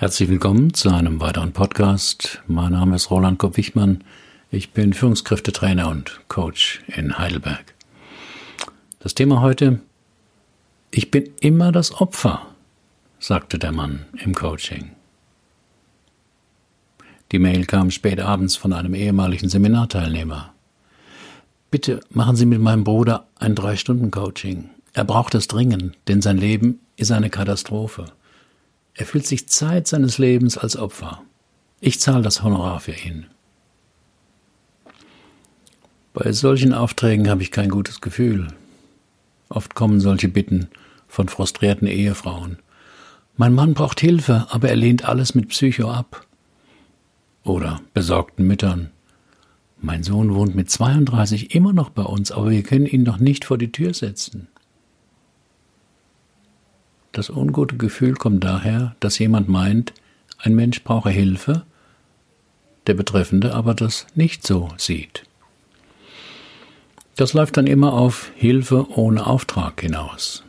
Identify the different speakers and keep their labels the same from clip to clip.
Speaker 1: Herzlich willkommen zu einem weiteren Podcast. Mein Name ist Roland Kopp-Wichmann. Ich bin Führungskräftetrainer und Coach in Heidelberg. Das Thema heute, ich bin immer das Opfer, sagte der Mann im Coaching. Die Mail kam spät abends von einem ehemaligen Seminarteilnehmer. Bitte machen Sie mit meinem Bruder ein Drei-Stunden-Coaching. Er braucht es dringend, denn sein Leben ist eine Katastrophe. Er fühlt sich Zeit seines Lebens als Opfer. Ich zahle das Honorar für ihn. Bei solchen Aufträgen habe ich kein gutes Gefühl. Oft kommen solche Bitten von frustrierten Ehefrauen. Mein Mann braucht Hilfe, aber er lehnt alles mit Psycho ab. Oder besorgten Müttern. Mein Sohn wohnt mit 32 immer noch bei uns, aber wir können ihn noch nicht vor die Tür setzen. Das ungute Gefühl kommt daher, dass jemand meint, ein Mensch brauche Hilfe, der Betreffende aber das nicht so sieht. Das läuft dann immer auf Hilfe ohne Auftrag hinaus.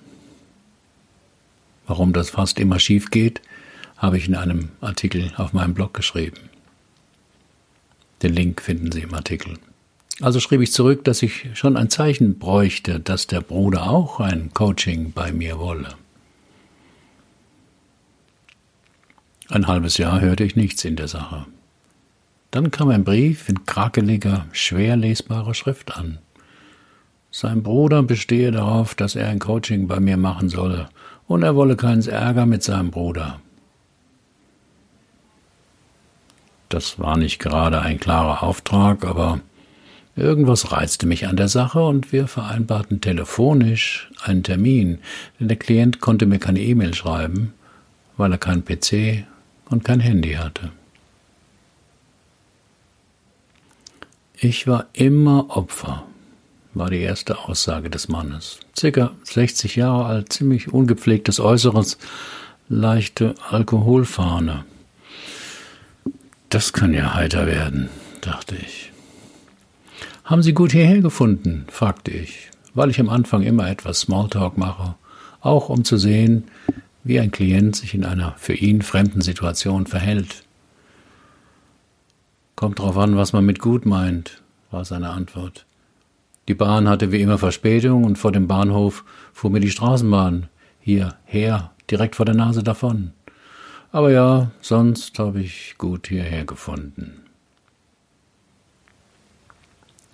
Speaker 1: Warum das fast immer schief geht, habe ich in einem Artikel auf meinem Blog geschrieben. Den Link finden Sie im Artikel. Also schrieb ich zurück, dass ich schon ein Zeichen bräuchte, dass der Bruder auch ein Coaching bei mir wolle. Ein halbes Jahr hörte ich nichts in der Sache. Dann kam ein Brief in krakeliger, schwer lesbarer Schrift an. Sein Bruder bestehe darauf, dass er ein Coaching bei mir machen solle, und er wolle keinen Ärger mit seinem Bruder. Das war nicht gerade ein klarer Auftrag, aber irgendwas reizte mich an der Sache und wir vereinbarten telefonisch einen Termin, denn der Klient konnte mir keine E-Mail schreiben, weil er keinen PC und kein Handy hatte. Ich war immer Opfer, war die erste Aussage des Mannes. Circa 60 Jahre alt, ziemlich ungepflegtes Äußeres, leichte Alkoholfahne. Das kann ja heiter werden, dachte ich. Haben Sie gut hierher gefunden? fragte ich, weil ich am Anfang immer etwas Smalltalk mache, auch um zu sehen, wie ein Klient sich in einer für ihn fremden Situation verhält. Kommt drauf an, was man mit gut meint, war seine Antwort. Die Bahn hatte wie immer Verspätung und vor dem Bahnhof fuhr mir die Straßenbahn hierher, direkt vor der Nase davon. Aber ja, sonst habe ich gut hierher gefunden.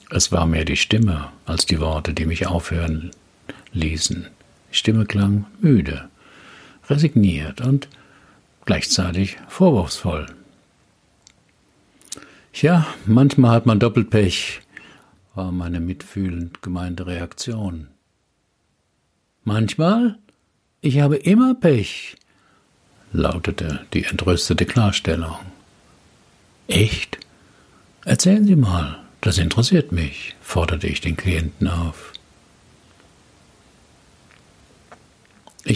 Speaker 1: Es war mehr die Stimme als die Worte, die mich aufhören ließen. Die Stimme klang müde resigniert und gleichzeitig vorwurfsvoll. Ja, manchmal hat man doppelt Pech, war meine mitfühlend gemeinte Reaktion. Manchmal? Ich habe immer Pech, lautete die entrüstete Klarstellung. Echt? Erzählen Sie mal, das interessiert mich, forderte ich den Klienten auf.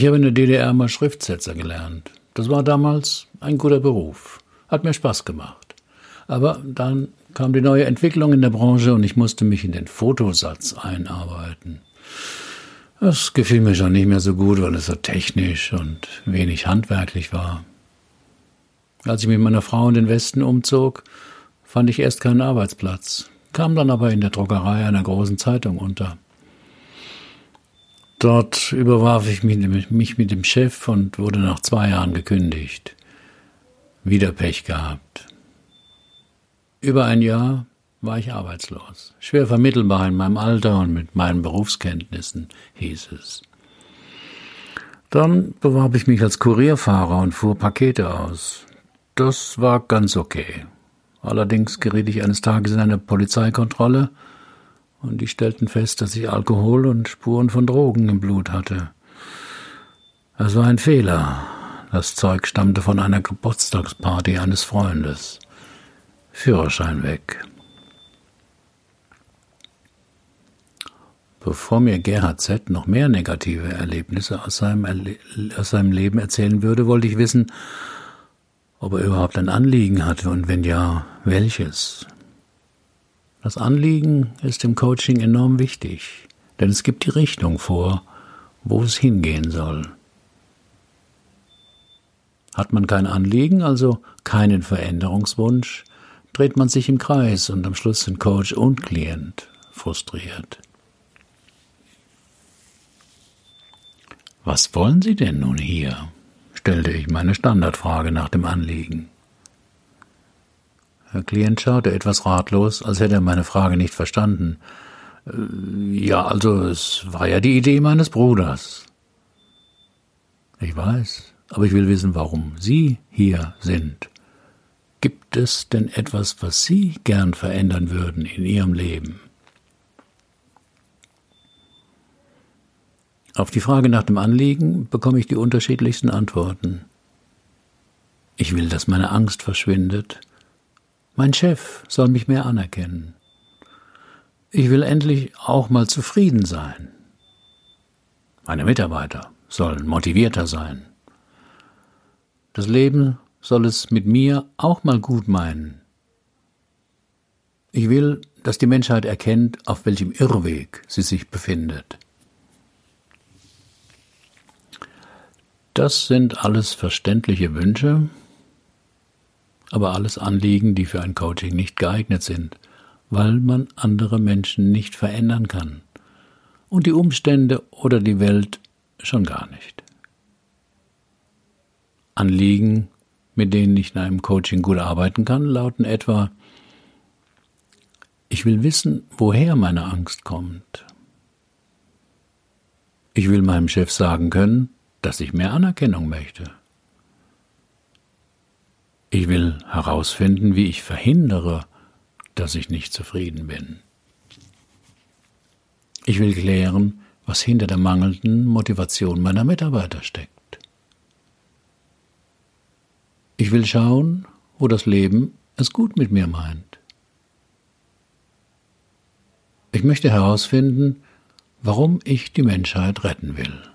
Speaker 1: Ich habe in der DDR mal Schriftsetzer gelernt. Das war damals ein guter Beruf. Hat mir Spaß gemacht. Aber dann kam die neue Entwicklung in der Branche und ich musste mich in den Fotosatz einarbeiten. Das gefiel mir schon nicht mehr so gut, weil es so technisch und wenig handwerklich war. Als ich mit meiner Frau in den Westen umzog, fand ich erst keinen Arbeitsplatz, kam dann aber in der Druckerei einer großen Zeitung unter. Dort überwarf ich mich mit dem Chef und wurde nach zwei Jahren gekündigt. Wieder Pech gehabt. Über ein Jahr war ich arbeitslos. Schwer vermittelbar in meinem Alter und mit meinen Berufskenntnissen, hieß es. Dann bewarb ich mich als Kurierfahrer und fuhr Pakete aus. Das war ganz okay. Allerdings geriet ich eines Tages in eine Polizeikontrolle und die stellten fest, dass ich Alkohol und Spuren von Drogen im Blut hatte. Es war ein Fehler. Das Zeug stammte von einer Geburtstagsparty eines Freundes. Führerschein weg. Bevor mir Gerhard Z. noch mehr negative Erlebnisse aus seinem, Erle aus seinem Leben erzählen würde, wollte ich wissen, ob er überhaupt ein Anliegen hatte und wenn ja, welches. Das Anliegen ist im Coaching enorm wichtig, denn es gibt die Richtung vor, wo es hingehen soll. Hat man kein Anliegen, also keinen Veränderungswunsch, dreht man sich im Kreis und am Schluss sind Coach und Klient frustriert. Was wollen Sie denn nun hier? stellte ich meine Standardfrage nach dem Anliegen. Herr Klient schaute etwas ratlos, als hätte er meine Frage nicht verstanden. Äh, ja, also es war ja die Idee meines Bruders. Ich weiß, aber ich will wissen, warum Sie hier sind. Gibt es denn etwas, was Sie gern verändern würden in Ihrem Leben? Auf die Frage nach dem Anliegen bekomme ich die unterschiedlichsten Antworten. Ich will, dass meine Angst verschwindet. Mein Chef soll mich mehr anerkennen. Ich will endlich auch mal zufrieden sein. Meine Mitarbeiter sollen motivierter sein. Das Leben soll es mit mir auch mal gut meinen. Ich will, dass die Menschheit erkennt, auf welchem Irrweg sie sich befindet. Das sind alles verständliche Wünsche, aber alles Anliegen, die für ein Coaching nicht geeignet sind, weil man andere Menschen nicht verändern kann und die Umstände oder die Welt schon gar nicht. Anliegen, mit denen ich in einem Coaching gut arbeiten kann, lauten etwa Ich will wissen, woher meine Angst kommt. Ich will meinem Chef sagen können, dass ich mehr Anerkennung möchte. Ich will herausfinden, wie ich verhindere, dass ich nicht zufrieden bin. Ich will klären, was hinter der mangelnden Motivation meiner Mitarbeiter steckt. Ich will schauen, wo das Leben es gut mit mir meint. Ich möchte herausfinden, warum ich die Menschheit retten will.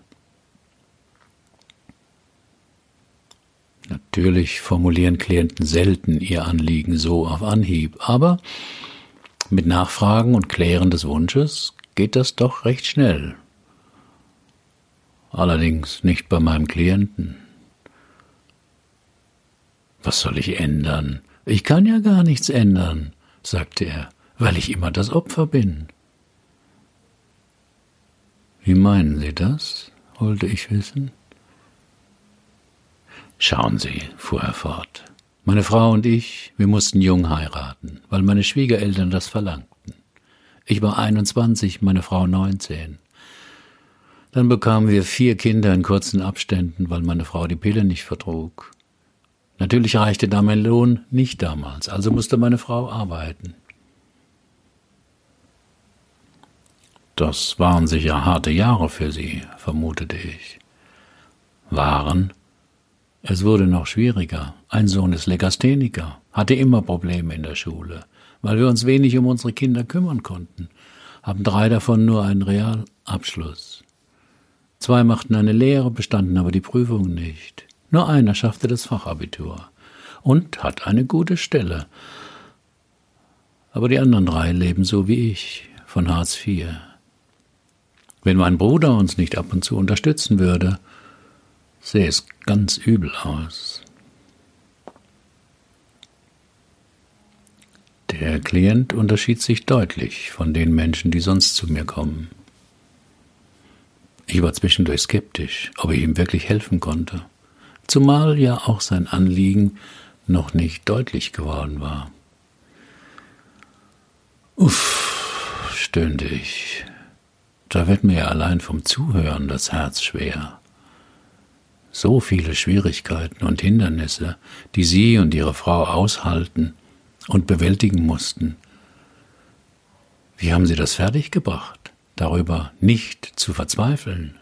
Speaker 1: Natürlich formulieren Klienten selten ihr Anliegen so auf Anhieb, aber mit Nachfragen und Klären des Wunsches geht das doch recht schnell. Allerdings nicht bei meinem Klienten. Was soll ich ändern? Ich kann ja gar nichts ändern, sagte er, weil ich immer das Opfer bin. Wie meinen Sie das? wollte ich wissen. Schauen Sie, fuhr er fort, meine Frau und ich, wir mussten jung heiraten, weil meine Schwiegereltern das verlangten. Ich war 21, meine Frau 19. Dann bekamen wir vier Kinder in kurzen Abständen, weil meine Frau die Pille nicht vertrug. Natürlich reichte da mein Lohn nicht damals, also musste meine Frau arbeiten. Das waren sicher harte Jahre für sie, vermutete ich. Waren es wurde noch schwieriger. Ein Sohn ist Legastheniker, hatte immer Probleme in der Schule, weil wir uns wenig um unsere Kinder kümmern konnten, haben drei davon nur einen Realabschluss. Zwei machten eine Lehre, bestanden aber die Prüfung nicht. Nur einer schaffte das Fachabitur und hat eine gute Stelle. Aber die anderen drei leben so wie ich, von Hartz IV. Wenn mein Bruder uns nicht ab und zu unterstützen würde, sähe es ganz übel aus. Der Klient unterschied sich deutlich von den Menschen, die sonst zu mir kommen. Ich war zwischendurch skeptisch, ob ich ihm wirklich helfen konnte, zumal ja auch sein Anliegen noch nicht deutlich geworden war. Uff, stöhnte ich, da wird mir ja allein vom Zuhören das Herz schwer so viele Schwierigkeiten und Hindernisse, die sie und ihre Frau aushalten und bewältigen mussten. Wie haben sie das fertiggebracht, darüber nicht zu verzweifeln?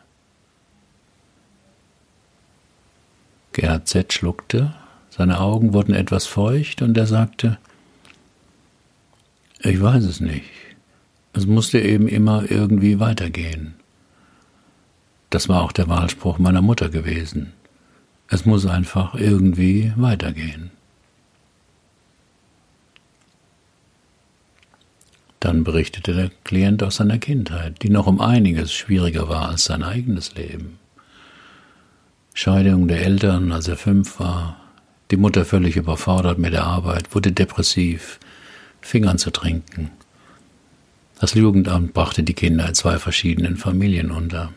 Speaker 1: Gerhard Z. schluckte, seine Augen wurden etwas feucht und er sagte, ich weiß es nicht. Es musste eben immer irgendwie weitergehen. Das war auch der Wahlspruch meiner Mutter gewesen. Es muss einfach irgendwie weitergehen. Dann berichtete der Klient aus seiner Kindheit, die noch um einiges schwieriger war als sein eigenes Leben. Scheidung der Eltern, als er fünf war, die Mutter völlig überfordert mit der Arbeit, wurde depressiv, fing an zu trinken. Das Jugendamt brachte die Kinder in zwei verschiedenen Familien unter.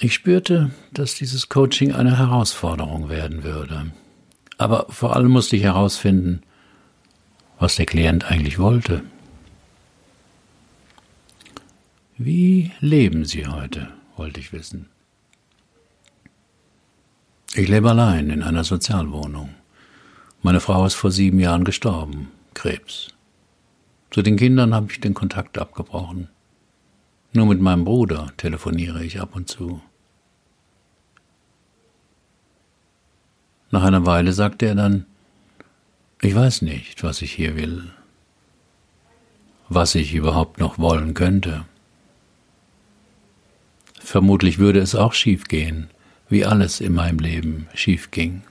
Speaker 1: Ich spürte, dass dieses Coaching eine Herausforderung werden würde. Aber vor allem musste ich herausfinden, was der Klient eigentlich wollte. Wie leben Sie heute, wollte ich wissen. Ich lebe allein in einer Sozialwohnung. Meine Frau ist vor sieben Jahren gestorben, Krebs. Zu den Kindern habe ich den Kontakt abgebrochen. Nur mit meinem Bruder telefoniere ich ab und zu. Nach einer Weile sagte er dann, ich weiß nicht, was ich hier will, was ich überhaupt noch wollen könnte. Vermutlich würde es auch schief gehen, wie alles in meinem Leben schief ging.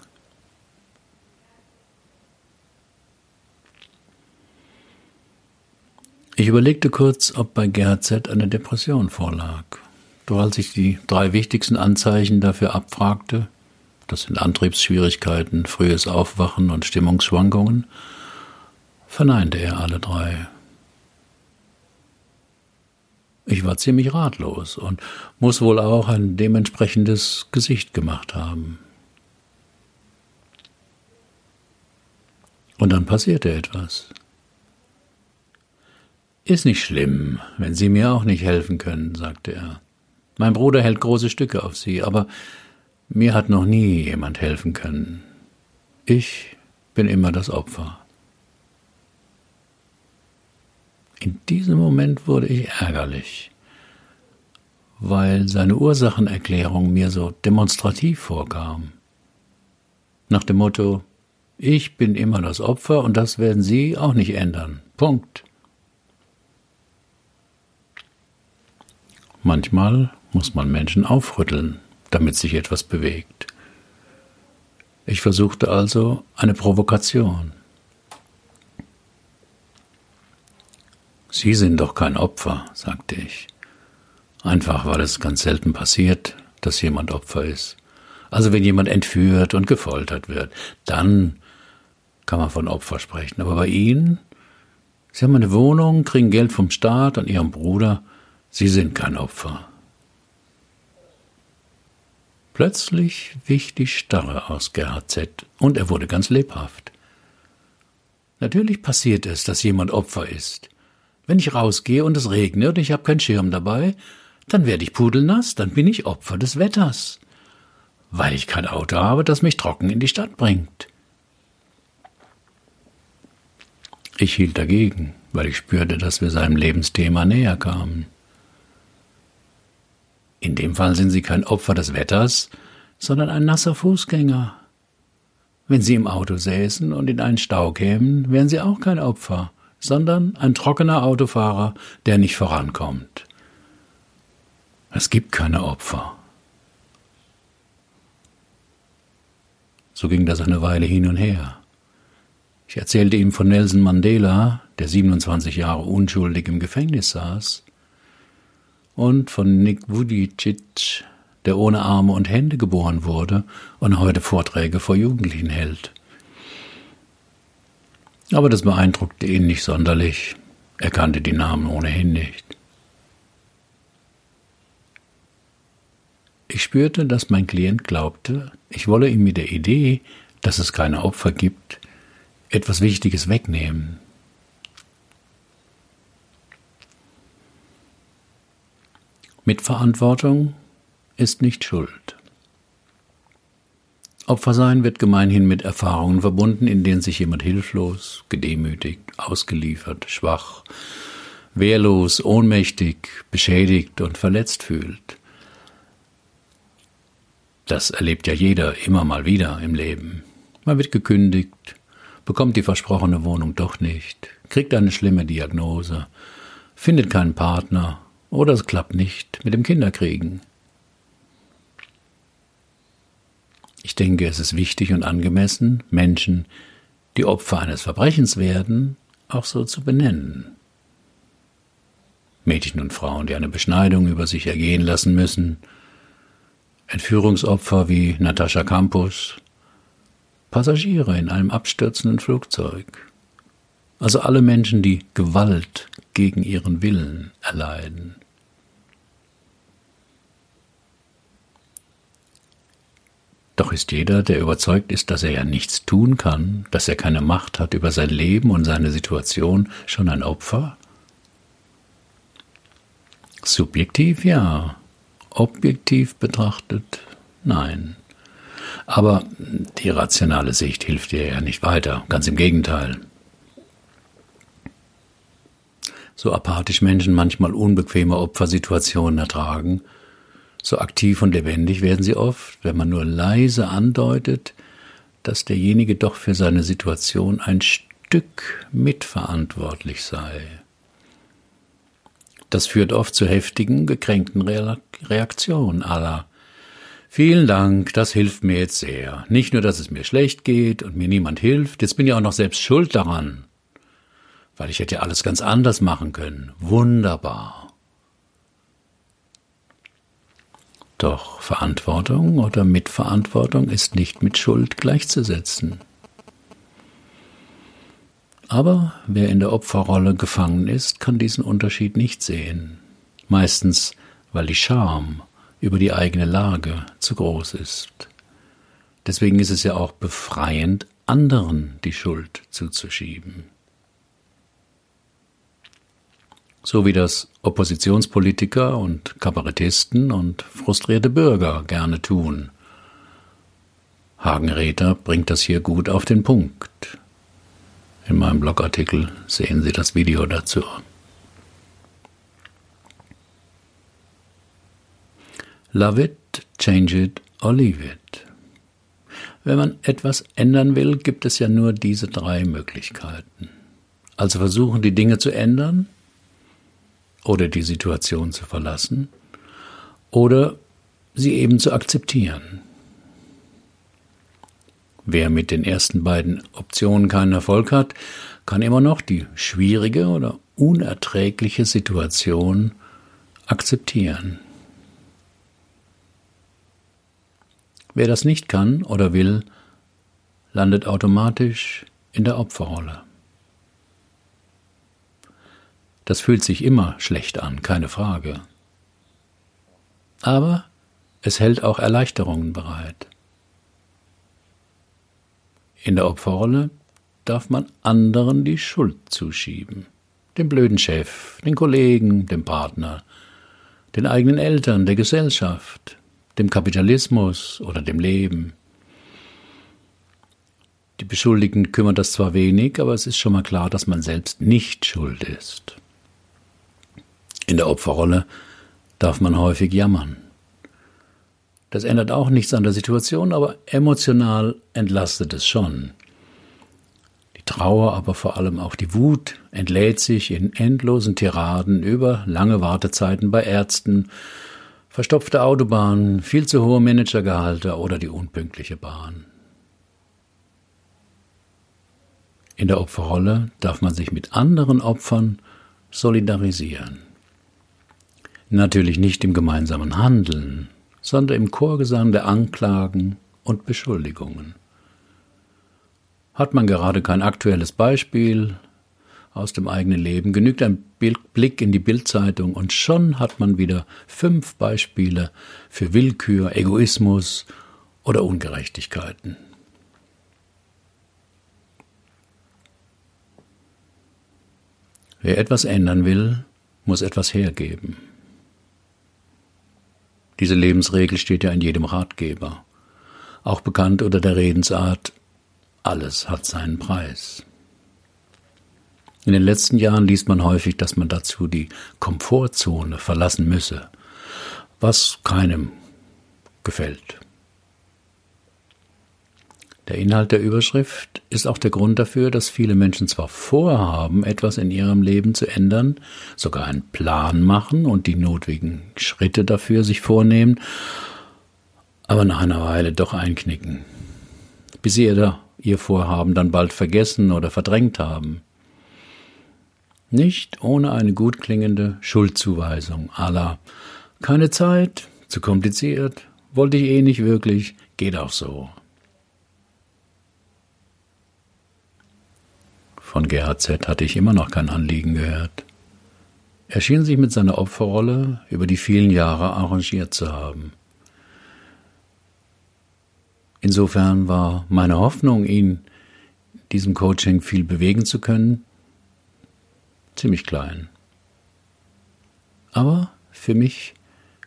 Speaker 1: Ich überlegte kurz, ob bei Gerhard Z. eine Depression vorlag. Doch als ich die drei wichtigsten Anzeichen dafür abfragte, das sind Antriebsschwierigkeiten, frühes Aufwachen und Stimmungsschwankungen, verneinte er alle drei. Ich war ziemlich ratlos und muss wohl auch ein dementsprechendes Gesicht gemacht haben. Und dann passierte etwas. Ist nicht schlimm, wenn Sie mir auch nicht helfen können, sagte er. Mein Bruder hält große Stücke auf Sie, aber mir hat noch nie jemand helfen können. Ich bin immer das Opfer. In diesem Moment wurde ich ärgerlich, weil seine Ursachenerklärung mir so demonstrativ vorkam. Nach dem Motto, ich bin immer das Opfer und das werden Sie auch nicht ändern. Punkt. Manchmal muss man Menschen aufrütteln damit sich etwas bewegt. Ich versuchte also eine Provokation. Sie sind doch kein Opfer, sagte ich. Einfach weil es ganz selten passiert, dass jemand Opfer ist. Also wenn jemand entführt und gefoltert wird, dann kann man von Opfer sprechen. Aber bei Ihnen, Sie haben eine Wohnung, kriegen Geld vom Staat und Ihrem Bruder, Sie sind kein Opfer. Plötzlich wich die Starre aus Gerhard Z. und er wurde ganz lebhaft. Natürlich passiert es, dass jemand Opfer ist. Wenn ich rausgehe und es regnet und ich habe keinen Schirm dabei, dann werde ich pudelnass, dann bin ich Opfer des Wetters. Weil ich kein Auto habe, das mich trocken in die Stadt bringt. Ich hielt dagegen, weil ich spürte, dass wir seinem Lebensthema näher kamen. In dem Fall sind Sie kein Opfer des Wetters, sondern ein nasser Fußgänger. Wenn Sie im Auto säßen und in einen Stau kämen, wären Sie auch kein Opfer, sondern ein trockener Autofahrer, der nicht vorankommt. Es gibt keine Opfer. So ging das eine Weile hin und her. Ich erzählte ihm von Nelson Mandela, der 27 Jahre unschuldig im Gefängnis saß, und von Nick Vujicic, der ohne Arme und Hände geboren wurde und heute Vorträge vor Jugendlichen hält. Aber das beeindruckte ihn nicht sonderlich. Er kannte die Namen ohnehin nicht. Ich spürte, dass mein Klient glaubte, ich wolle ihm mit der Idee, dass es keine Opfer gibt, etwas Wichtiges wegnehmen. Mitverantwortung ist nicht Schuld. Opfersein wird gemeinhin mit Erfahrungen verbunden, in denen sich jemand hilflos, gedemütigt, ausgeliefert, schwach, wehrlos, ohnmächtig, beschädigt und verletzt fühlt. Das erlebt ja jeder immer mal wieder im Leben. Man wird gekündigt, bekommt die versprochene Wohnung doch nicht, kriegt eine schlimme Diagnose, findet keinen Partner oder es klappt nicht mit dem Kinderkriegen. Ich denke, es ist wichtig und angemessen, Menschen, die Opfer eines Verbrechens werden, auch so zu benennen. Mädchen und Frauen, die eine Beschneidung über sich ergehen lassen müssen, Entführungsopfer wie Natascha Campus, Passagiere in einem abstürzenden Flugzeug, also alle Menschen, die Gewalt gegen ihren Willen erleiden. Doch ist jeder, der überzeugt ist, dass er ja nichts tun kann, dass er keine Macht hat über sein Leben und seine Situation, schon ein Opfer? Subjektiv ja, objektiv betrachtet nein. Aber die rationale Sicht hilft dir ja nicht weiter, ganz im Gegenteil. So apathisch Menschen manchmal unbequeme Opfersituationen ertragen, so aktiv und lebendig werden sie oft, wenn man nur leise andeutet, dass derjenige doch für seine Situation ein Stück mitverantwortlich sei. Das führt oft zu heftigen, gekränkten Reaktionen aller. Vielen Dank, das hilft mir jetzt sehr. Nicht nur, dass es mir schlecht geht und mir niemand hilft, jetzt bin ich auch noch selbst schuld daran. Weil ich hätte ja alles ganz anders machen können. Wunderbar. Doch Verantwortung oder Mitverantwortung ist nicht mit Schuld gleichzusetzen. Aber wer in der Opferrolle gefangen ist, kann diesen Unterschied nicht sehen. Meistens, weil die Scham über die eigene Lage zu groß ist. Deswegen ist es ja auch befreiend, anderen die Schuld zuzuschieben. So wie das Oppositionspolitiker und Kabarettisten und frustrierte Bürger gerne tun. Hagenräther bringt das hier gut auf den Punkt. In meinem Blogartikel sehen Sie das Video dazu. Love it, change it or leave it. Wenn man etwas ändern will, gibt es ja nur diese drei Möglichkeiten. Also versuchen, die Dinge zu ändern, oder die Situation zu verlassen oder sie eben zu akzeptieren. Wer mit den ersten beiden Optionen keinen Erfolg hat, kann immer noch die schwierige oder unerträgliche Situation akzeptieren. Wer das nicht kann oder will, landet automatisch in der Opferrolle. Das fühlt sich immer schlecht an, keine Frage. Aber es hält auch Erleichterungen bereit. In der Opferrolle darf man anderen die Schuld zuschieben. Dem blöden Chef, den Kollegen, dem Partner, den eigenen Eltern, der Gesellschaft, dem Kapitalismus oder dem Leben. Die Beschuldigten kümmern das zwar wenig, aber es ist schon mal klar, dass man selbst nicht schuld ist. In der Opferrolle darf man häufig jammern. Das ändert auch nichts an der Situation, aber emotional entlastet es schon. Die Trauer, aber vor allem auch die Wut entlädt sich in endlosen Tiraden über lange Wartezeiten bei Ärzten, verstopfte Autobahnen, viel zu hohe Managergehalte oder die unpünktliche Bahn. In der Opferrolle darf man sich mit anderen Opfern solidarisieren. Natürlich nicht im gemeinsamen Handeln, sondern im Chorgesang der Anklagen und Beschuldigungen. Hat man gerade kein aktuelles Beispiel aus dem eigenen Leben, genügt ein Blick in die Bildzeitung und schon hat man wieder fünf Beispiele für Willkür, Egoismus oder Ungerechtigkeiten. Wer etwas ändern will, muss etwas hergeben. Diese Lebensregel steht ja in jedem Ratgeber, auch bekannt unter der Redensart alles hat seinen Preis. In den letzten Jahren liest man häufig, dass man dazu die Komfortzone verlassen müsse, was keinem gefällt. Der Inhalt der Überschrift ist auch der Grund dafür, dass viele Menschen zwar vorhaben, etwas in ihrem Leben zu ändern, sogar einen Plan machen und die notwendigen Schritte dafür sich vornehmen, aber nach einer Weile doch einknicken, bis sie ihr, ihr Vorhaben dann bald vergessen oder verdrängt haben. Nicht ohne eine gut klingende Schuldzuweisung aller keine Zeit, zu kompliziert, wollte ich eh nicht wirklich, geht auch so. Von GHZ hatte ich immer noch kein Anliegen gehört. Er schien sich mit seiner Opferrolle über die vielen Jahre arrangiert zu haben. Insofern war meine Hoffnung, ihn diesem Coaching viel bewegen zu können, ziemlich klein. Aber für mich,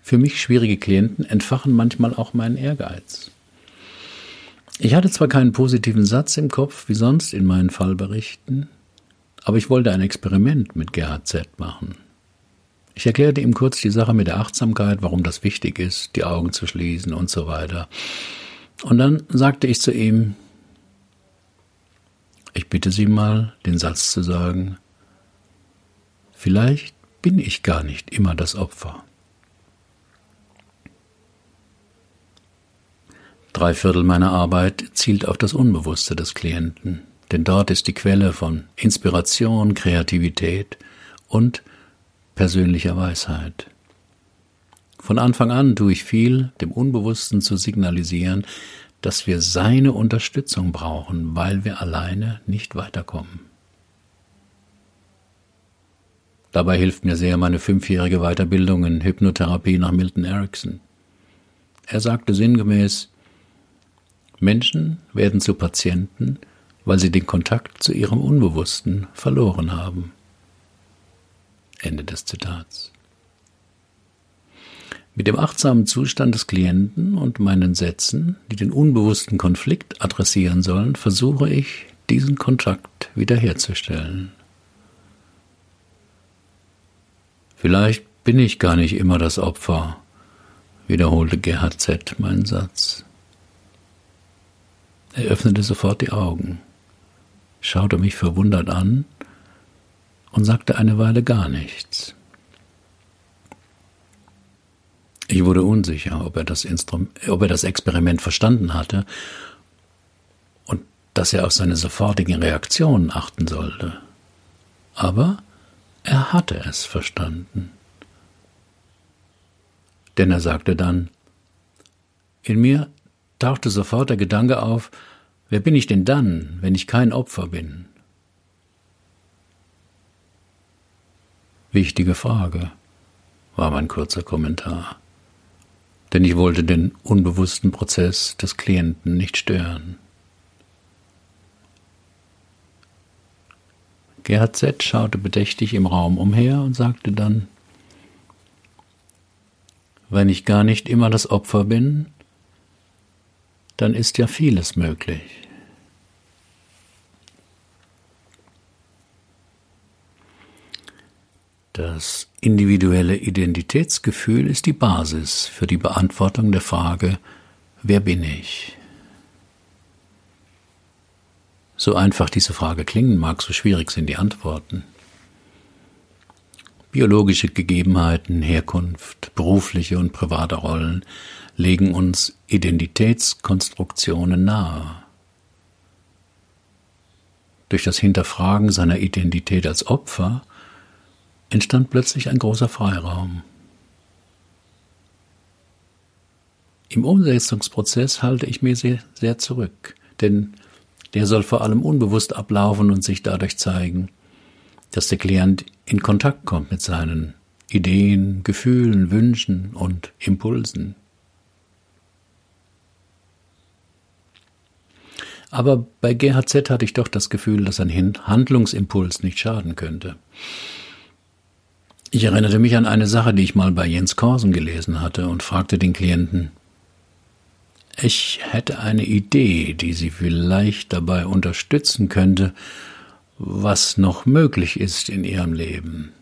Speaker 1: für mich schwierige Klienten entfachen manchmal auch meinen Ehrgeiz. Ich hatte zwar keinen positiven Satz im Kopf, wie sonst in meinen Fallberichten, aber ich wollte ein Experiment mit GHZ machen. Ich erklärte ihm kurz die Sache mit der Achtsamkeit, warum das wichtig ist, die Augen zu schließen und so weiter. Und dann sagte ich zu ihm, ich bitte Sie mal, den Satz zu sagen, vielleicht bin ich gar nicht immer das Opfer. Drei Viertel meiner Arbeit zielt auf das Unbewusste des Klienten, denn dort ist die Quelle von Inspiration, Kreativität und persönlicher Weisheit. Von Anfang an tue ich viel, dem Unbewussten zu signalisieren, dass wir seine Unterstützung brauchen, weil wir alleine nicht weiterkommen. Dabei hilft mir sehr meine fünfjährige Weiterbildung in Hypnotherapie nach Milton Erickson. Er sagte sinngemäß, Menschen werden zu Patienten, weil sie den Kontakt zu ihrem Unbewussten verloren haben. Ende des Zitats. Mit dem achtsamen Zustand des Klienten und meinen Sätzen, die den unbewussten Konflikt adressieren sollen, versuche ich, diesen Kontakt wiederherzustellen. Vielleicht bin ich gar nicht immer das Opfer, wiederholte Gerhard Z. meinen Satz. Er öffnete sofort die Augen, schaute mich verwundert an und sagte eine Weile gar nichts. Ich wurde unsicher, ob er das, Instrum ob er das Experiment verstanden hatte und dass er auf seine sofortigen Reaktionen achten sollte. Aber er hatte es verstanden. Denn er sagte dann, in mir tauchte sofort der Gedanke auf, wer bin ich denn dann, wenn ich kein Opfer bin? Wichtige Frage, war mein kurzer Kommentar denn ich wollte den unbewussten Prozess des Klienten nicht stören. Gerhard Z. schaute bedächtig im Raum umher und sagte dann, wenn ich gar nicht immer das Opfer bin, dann ist ja vieles möglich. Das individuelle Identitätsgefühl ist die Basis für die Beantwortung der Frage, wer bin ich? So einfach diese Frage klingen mag, so schwierig sind die Antworten. Biologische Gegebenheiten, Herkunft, berufliche und private Rollen legen uns Identitätskonstruktionen nahe. Durch das Hinterfragen seiner Identität als Opfer entstand plötzlich ein großer Freiraum. Im Umsetzungsprozess halte ich mir sehr, sehr zurück, denn der soll vor allem unbewusst ablaufen und sich dadurch zeigen, dass der Klient in Kontakt kommt mit seinen Ideen, Gefühlen, Wünschen und Impulsen. Aber bei GHZ hatte ich doch das Gefühl, dass ein Handlungsimpuls nicht schaden könnte. Ich erinnerte mich an eine Sache, die ich mal bei Jens Korsen gelesen hatte und fragte den Klienten, ich hätte eine Idee, die Sie vielleicht dabei unterstützen könnte, was noch möglich ist in Ihrem Leben.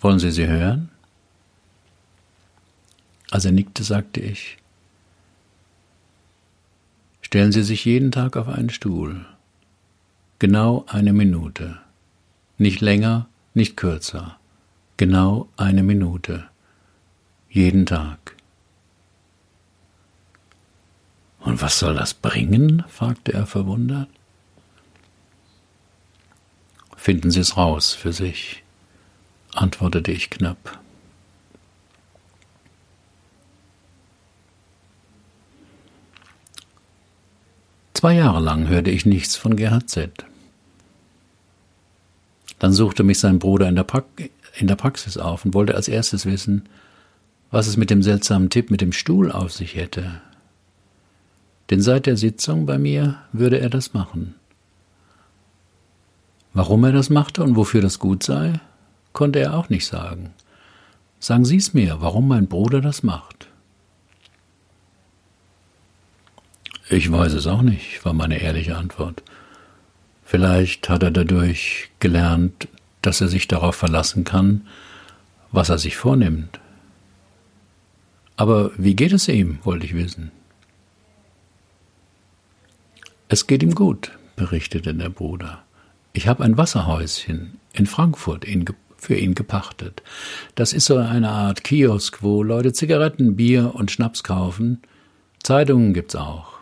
Speaker 1: Wollen Sie sie hören? Als er nickte, sagte ich, Stellen Sie sich jeden Tag auf einen Stuhl. Genau eine Minute. Nicht länger, nicht kürzer, genau eine Minute, jeden Tag. Und was soll das bringen? fragte er verwundert. Finden Sie es raus für sich, antwortete ich knapp. Zwei Jahre lang hörte ich nichts von GHZ. Dann suchte mich sein Bruder in der, in der Praxis auf und wollte als erstes wissen, was es mit dem seltsamen Tipp mit dem Stuhl auf sich hätte. Denn seit der Sitzung bei mir würde er das machen. Warum er das machte und wofür das gut sei, konnte er auch nicht sagen. Sagen Sie es mir, warum mein Bruder das macht. Ich weiß es auch nicht, war meine ehrliche Antwort. Vielleicht hat er dadurch gelernt, dass er sich darauf verlassen kann, was er sich vornimmt. Aber wie geht es ihm, wollte ich wissen. Es geht ihm gut, berichtete der Bruder. Ich habe ein Wasserhäuschen in Frankfurt für ihn gepachtet. Das ist so eine Art Kiosk, wo Leute Zigaretten, Bier und Schnaps kaufen. Zeitungen gibt's auch.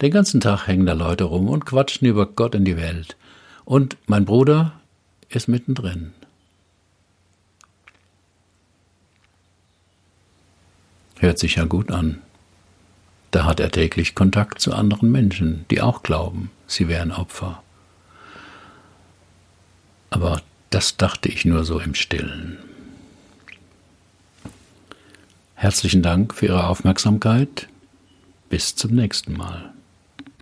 Speaker 1: Den ganzen Tag hängen da Leute rum und quatschen über Gott in die Welt. Und mein Bruder ist mittendrin. Hört sich ja gut an. Da hat er täglich Kontakt zu anderen Menschen, die auch glauben, sie wären Opfer. Aber das dachte ich nur so im stillen. Herzlichen Dank für Ihre Aufmerksamkeit. Bis zum nächsten Mal.